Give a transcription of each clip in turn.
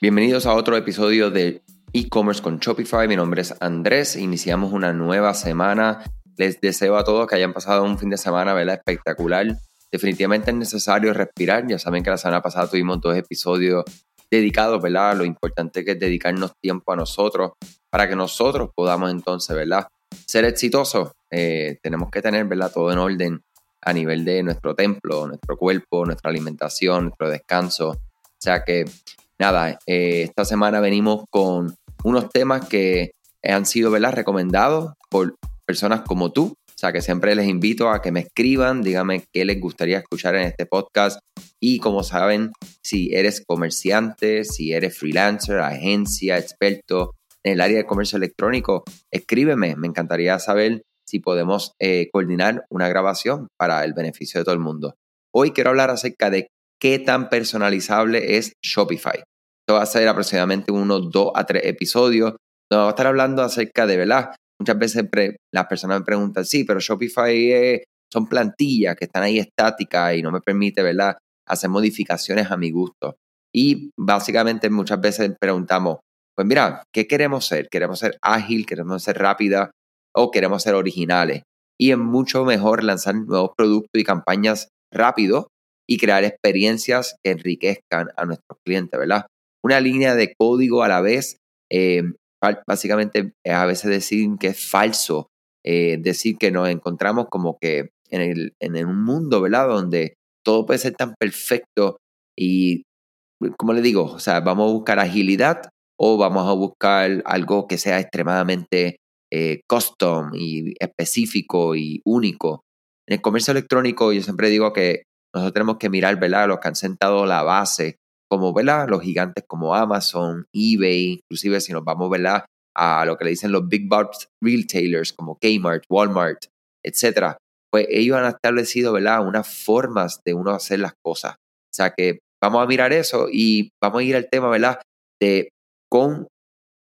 Bienvenidos a otro episodio de e-commerce con Shopify. Mi nombre es Andrés. Iniciamos una nueva semana. Les deseo a todos que hayan pasado un fin de semana ¿verdad? espectacular. Definitivamente es necesario respirar. Ya saben que la semana pasada tuvimos dos episodios dedicados ¿verdad? lo importante que es dedicarnos tiempo a nosotros para que nosotros podamos entonces ¿verdad? ser exitosos. Eh, tenemos que tener ¿verdad? todo en orden a nivel de nuestro templo, nuestro cuerpo, nuestra alimentación, nuestro descanso. O sea que nada, eh, esta semana venimos con unos temas que han sido ¿verdad? recomendados por personas como tú. O sea que siempre les invito a que me escriban, díganme qué les gustaría escuchar en este podcast. Y como saben, si eres comerciante, si eres freelancer, agencia, experto en el área de comercio electrónico, escríbeme. Me encantaría saber si podemos eh, coordinar una grabación para el beneficio de todo el mundo. Hoy quiero hablar acerca de qué tan personalizable es Shopify. Esto va a ser aproximadamente unos dos a tres episodios. Donde vamos a estar hablando acerca de, ¿verdad? Muchas veces las personas me preguntan, sí, pero Shopify son plantillas que están ahí estáticas y no me permite, ¿verdad? Hacer modificaciones a mi gusto. Y básicamente muchas veces preguntamos, pues mira, ¿qué queremos ser? ¿Queremos ser ágil? ¿Queremos ser rápida? ¿O queremos ser originales? Y es mucho mejor lanzar nuevos productos y campañas rápido y crear experiencias que enriquezcan a nuestros clientes, ¿verdad? Una línea de código a la vez, eh, básicamente a veces decir que es falso, eh, decir que nos encontramos como que en, el, en un mundo, ¿verdad? Donde todo puede ser tan perfecto y, como le digo, o sea, vamos a buscar agilidad o vamos a buscar algo que sea extremadamente eh, custom y específico y único. En el comercio electrónico yo siempre digo que nosotros tenemos que mirar, ¿verdad? Los que han sentado la base, como, ¿verdad? Los gigantes como Amazon, eBay, inclusive si nos vamos, ¿verdad? A lo que le dicen los big box retailers como Kmart, Walmart, etcétera. Pues ellos han establecido, ¿verdad? Unas formas de uno hacer las cosas. O sea que vamos a mirar eso y vamos a ir al tema, ¿verdad? De con,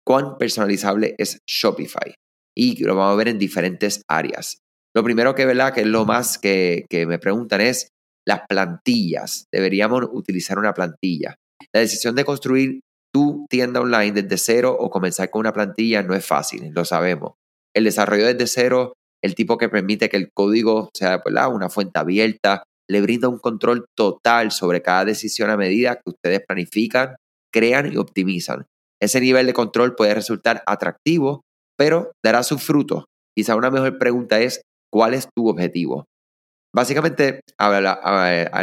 cuán personalizable es Shopify. Y lo vamos a ver en diferentes áreas. Lo primero que, ¿verdad? Que es lo más que, que me preguntan es, las plantillas. Deberíamos utilizar una plantilla. La decisión de construir tu tienda online desde cero o comenzar con una plantilla no es fácil, lo sabemos. El desarrollo desde cero, el tipo que permite que el código sea una fuente abierta, le brinda un control total sobre cada decisión a medida que ustedes planifican, crean y optimizan. Ese nivel de control puede resultar atractivo, pero dará sus frutos. Quizá una mejor pregunta es, ¿cuál es tu objetivo? Básicamente,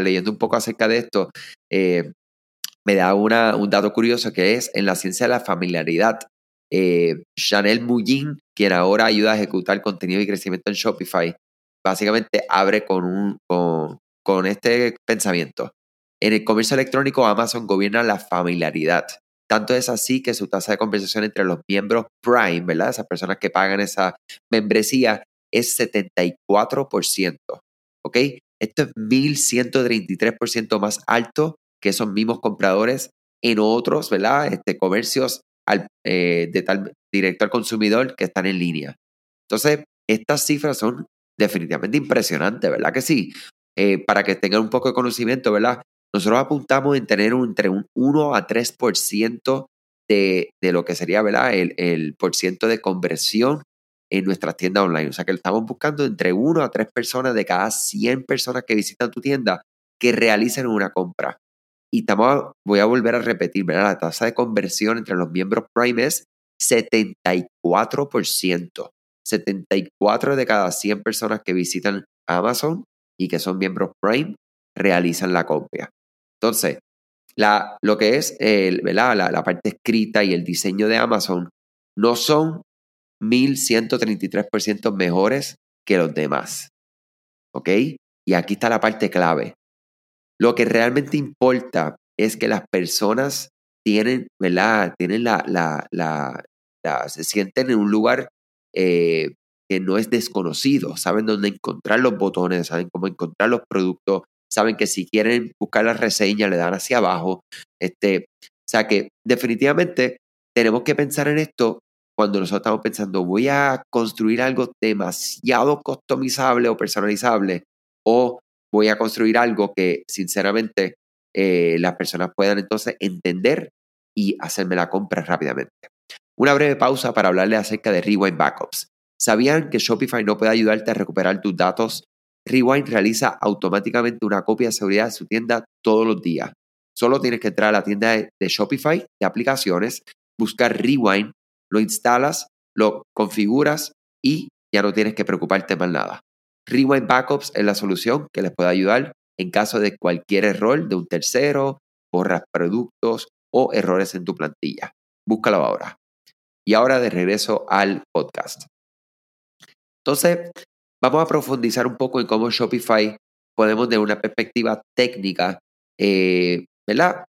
leyendo un poco acerca de esto, eh, me da una, un dato curioso que es en la ciencia de la familiaridad. Eh, Chanel Mullin, quien ahora ayuda a ejecutar contenido y crecimiento en Shopify, básicamente abre con, un, con, con este pensamiento. En el comercio electrónico, Amazon gobierna la familiaridad. Tanto es así que su tasa de conversación entre los miembros Prime, ¿verdad? Esas personas que pagan esa membresía, es 74%. ¿Ok? Esto es 1133% más alto que esos mismos compradores en otros, ¿verdad? Este, comercios eh, de tal directo al consumidor que están en línea. Entonces, estas cifras son definitivamente impresionantes, ¿verdad que sí? Eh, para que tengan un poco de conocimiento, ¿verdad? Nosotros apuntamos en tener entre un 1 a 3% de, de lo que sería, ¿verdad? El, el por ciento de conversión en nuestras tiendas online. O sea que estamos buscando entre 1 a 3 personas de cada 100 personas que visitan tu tienda que realicen una compra. Y estamos, voy a volver a repetir, ¿verdad? La tasa de conversión entre los miembros Prime es 74%. 74 de cada 100 personas que visitan Amazon y que son miembros Prime realizan la compra. Entonces, la, lo que es ¿verdad? La parte escrita y el diseño de Amazon no son 1133% mejores que los demás. ¿Ok? Y aquí está la parte clave. Lo que realmente importa es que las personas tienen, ¿verdad? Tienen la, la, la, se sienten en un lugar eh, que no es desconocido, saben dónde encontrar los botones, saben cómo encontrar los productos, saben que si quieren buscar la reseña le dan hacia abajo. Este, o sea que definitivamente tenemos que pensar en esto cuando nosotros estamos pensando, voy a construir algo demasiado customizable o personalizable, o voy a construir algo que sinceramente eh, las personas puedan entonces entender y hacerme la compra rápidamente. Una breve pausa para hablarle acerca de Rewind Backups. ¿Sabían que Shopify no puede ayudarte a recuperar tus datos? Rewind realiza automáticamente una copia de seguridad de su tienda todos los días. Solo tienes que entrar a la tienda de Shopify de aplicaciones, buscar Rewind, lo instalas, lo configuras y ya no tienes que preocuparte más nada. Rewind Backups es la solución que les puede ayudar en caso de cualquier error de un tercero, borras productos o errores en tu plantilla. Búscalo ahora. Y ahora de regreso al podcast. Entonces, vamos a profundizar un poco en cómo Shopify podemos, de una perspectiva técnica, eh, ¿verdad?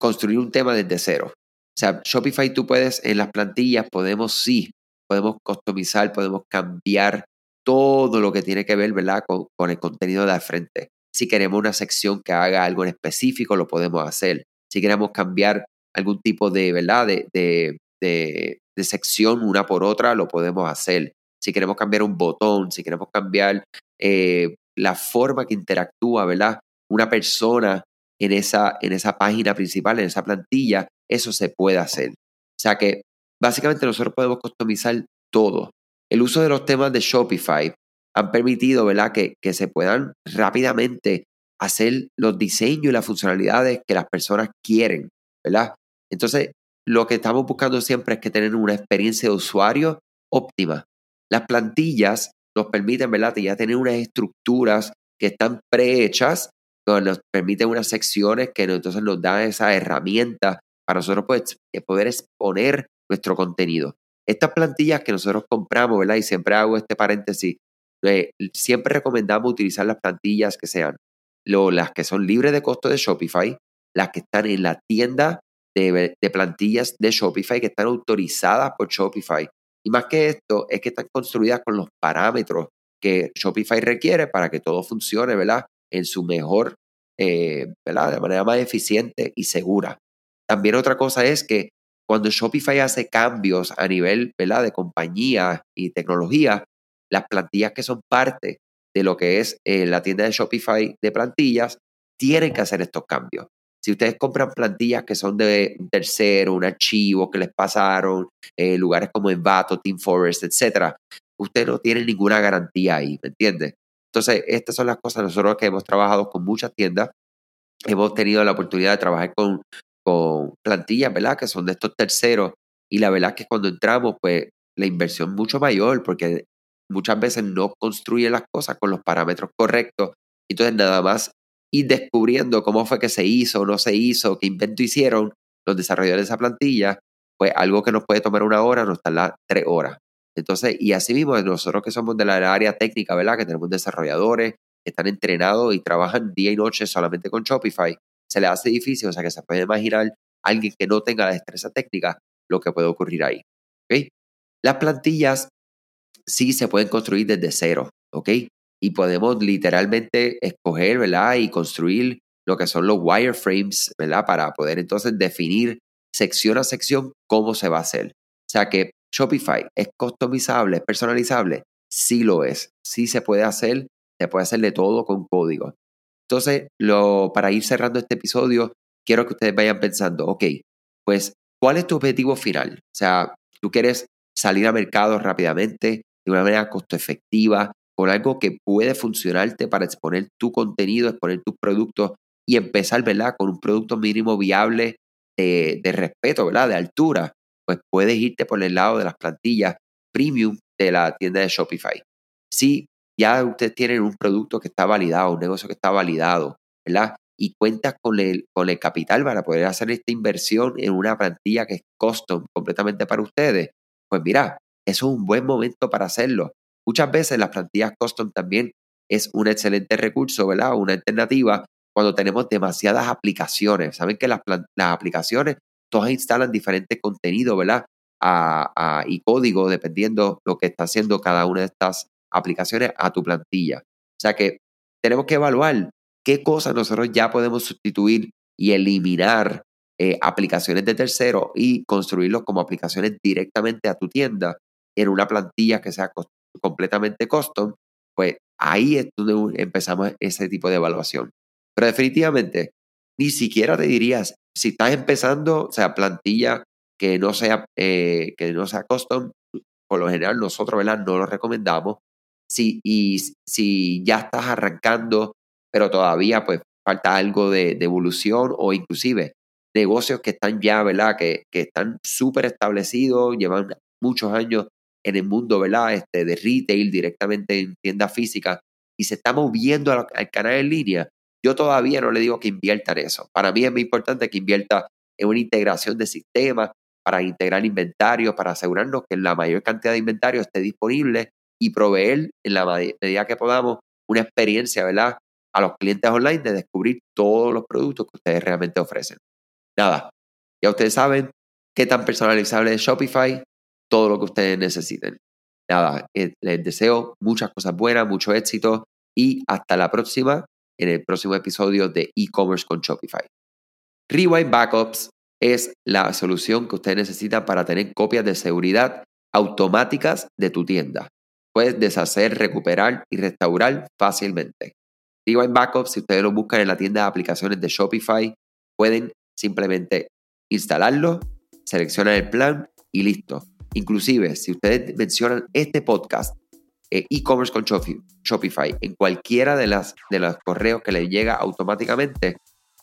Construir un tema desde cero. O sea, Shopify tú puedes, en las plantillas podemos sí, podemos customizar, podemos cambiar todo lo que tiene que ver, ¿verdad? Con, el contenido de la frente. Si queremos una sección que haga algo en específico, lo podemos hacer. Si queremos cambiar algún tipo de, ¿verdad? De, de, de, de sección una por otra, lo podemos hacer. Si queremos cambiar un botón, si queremos cambiar eh, la forma que interactúa, ¿verdad? Una persona en esa, en esa página principal, en esa plantilla, eso se puede hacer. O sea que básicamente nosotros podemos customizar todo. El uso de los temas de Shopify han permitido ¿verdad? Que, que se puedan rápidamente hacer los diseños y las funcionalidades que las personas quieren, ¿verdad? Entonces, lo que estamos buscando siempre es que tener una experiencia de usuario óptima. Las plantillas nos permiten, ¿verdad? Ya tener unas estructuras que están prehechas, que nos permiten unas secciones que entonces nos dan esa herramienta para nosotros pues, poder exponer nuestro contenido. Estas plantillas que nosotros compramos, ¿verdad? Y siempre hago este paréntesis, eh, siempre recomendamos utilizar las plantillas que sean lo, las que son libres de costo de Shopify, las que están en la tienda de, de, plantillas de Shopify, que están autorizadas por Shopify. Y más que esto, es que están construidas con los parámetros que Shopify requiere para que todo funcione, ¿verdad? En su mejor, eh, ¿verdad? De manera más eficiente y segura. También otra cosa es que cuando Shopify hace cambios a nivel de compañía y tecnología, las plantillas que son parte de lo que es eh, la tienda de Shopify de plantillas tienen que hacer estos cambios. Si ustedes compran plantillas que son de un tercero, un archivo que les pasaron, eh, lugares como Envato, Team Forest, etc., usted no tiene ninguna garantía ahí, ¿me entiende? Entonces, estas son las cosas nosotros que hemos trabajado con muchas tiendas. Hemos tenido la oportunidad de trabajar con con plantillas, ¿verdad? Que son de estos terceros. Y la verdad es que cuando entramos, pues la inversión es mucho mayor porque muchas veces no construyen las cosas con los parámetros correctos. Entonces nada más ir descubriendo cómo fue que se hizo no se hizo, qué invento hicieron los desarrolladores de esa plantilla, pues algo que nos puede tomar una hora nos tarda tres horas. Entonces, y así mismo nosotros que somos de la área técnica, ¿verdad? Que tenemos desarrolladores que están entrenados y trabajan día y noche solamente con Shopify, se le hace difícil, o sea que se puede imaginar alguien que no tenga la destreza técnica lo que puede ocurrir ahí. ¿okay? Las plantillas sí se pueden construir desde cero, ¿ok? Y podemos literalmente escoger, ¿verdad? Y construir lo que son los wireframes, ¿verdad? Para poder entonces definir sección a sección cómo se va a hacer. O sea que Shopify es customizable, es personalizable, sí lo es, sí se puede hacer, se puede hacer de todo con código. Entonces, lo, para ir cerrando este episodio, quiero que ustedes vayan pensando, ok, pues, ¿cuál es tu objetivo final? O sea, tú quieres salir a mercado rápidamente, de una manera costo efectiva, con algo que puede funcionarte para exponer tu contenido, exponer tus productos y empezar, ¿verdad? Con un producto mínimo viable de, de respeto, ¿verdad? De altura, pues puedes irte por el lado de las plantillas premium de la tienda de Shopify. Si ya ustedes tienen un producto que está validado, un negocio que está validado, ¿verdad? Y cuentas con el, con el capital para poder hacer esta inversión en una plantilla que es custom completamente para ustedes, pues mira, eso es un buen momento para hacerlo. Muchas veces las plantillas custom también es un excelente recurso, ¿verdad? Una alternativa cuando tenemos demasiadas aplicaciones. Saben que las, las aplicaciones todas instalan diferentes contenidos, ¿verdad? Y código dependiendo lo que está haciendo cada una de estas aplicaciones a tu plantilla. O sea que tenemos que evaluar qué cosas nosotros ya podemos sustituir y eliminar eh, aplicaciones de terceros y construirlos como aplicaciones directamente a tu tienda en una plantilla que sea completamente custom, pues ahí es donde empezamos ese tipo de evaluación. Pero definitivamente, ni siquiera te dirías, si estás empezando, o sea, plantilla que no sea, eh, que no sea custom, por lo general nosotros, ¿verdad? No lo recomendamos. Si, y si ya estás arrancando, pero todavía pues falta algo de, evolución o inclusive negocios que están ya, ¿verdad? Que, que están súper establecidos, llevan muchos años en el mundo, ¿verdad? Este, de retail directamente en tienda física y se está moviendo al, canal en línea, yo todavía no le digo que invierta en eso. Para mí es muy importante que invierta en una integración de sistemas para integrar inventario, para asegurarnos que la mayor cantidad de inventario esté disponible y proveer en la medida que podamos una experiencia, ¿verdad? A los clientes online de descubrir todos los productos que ustedes realmente ofrecen. Nada, ya ustedes saben qué tan personalizable es Shopify, todo lo que ustedes necesiten. Nada, eh, les deseo muchas cosas buenas, mucho éxito y hasta la próxima en el próximo episodio de e-commerce con Shopify. Rewind Backups es la solución que ustedes necesitan para tener copias de seguridad automáticas de tu tienda. Puedes deshacer, recuperar y restaurar fácilmente. Rewind Backups, si ustedes lo buscan en la tienda de aplicaciones de Shopify, pueden simplemente instalarlo, seleccionar el plan y listo. Inclusive, si ustedes mencionan este podcast, eh, e-commerce con Shopify, en cualquiera de, las, de los correos que les llega automáticamente,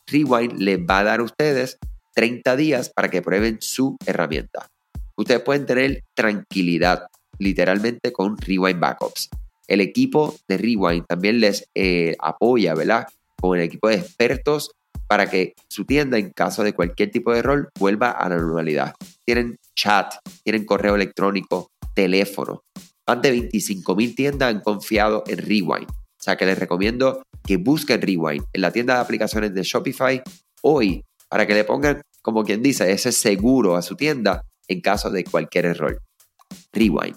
Rewind les va a dar a ustedes 30 días para que prueben su herramienta. Ustedes pueden tener tranquilidad literalmente con Rewind Backups. El equipo de Rewind también les eh, apoya, ¿verdad? Con el equipo de expertos para que su tienda, en caso de cualquier tipo de error, vuelva a la normalidad. Tienen chat, tienen correo electrónico, teléfono. Más de 25 mil tiendas han confiado en Rewind. O sea que les recomiendo que busquen Rewind en la tienda de aplicaciones de Shopify hoy para que le pongan, como quien dice, ese seguro a su tienda en caso de cualquier error. Rewind.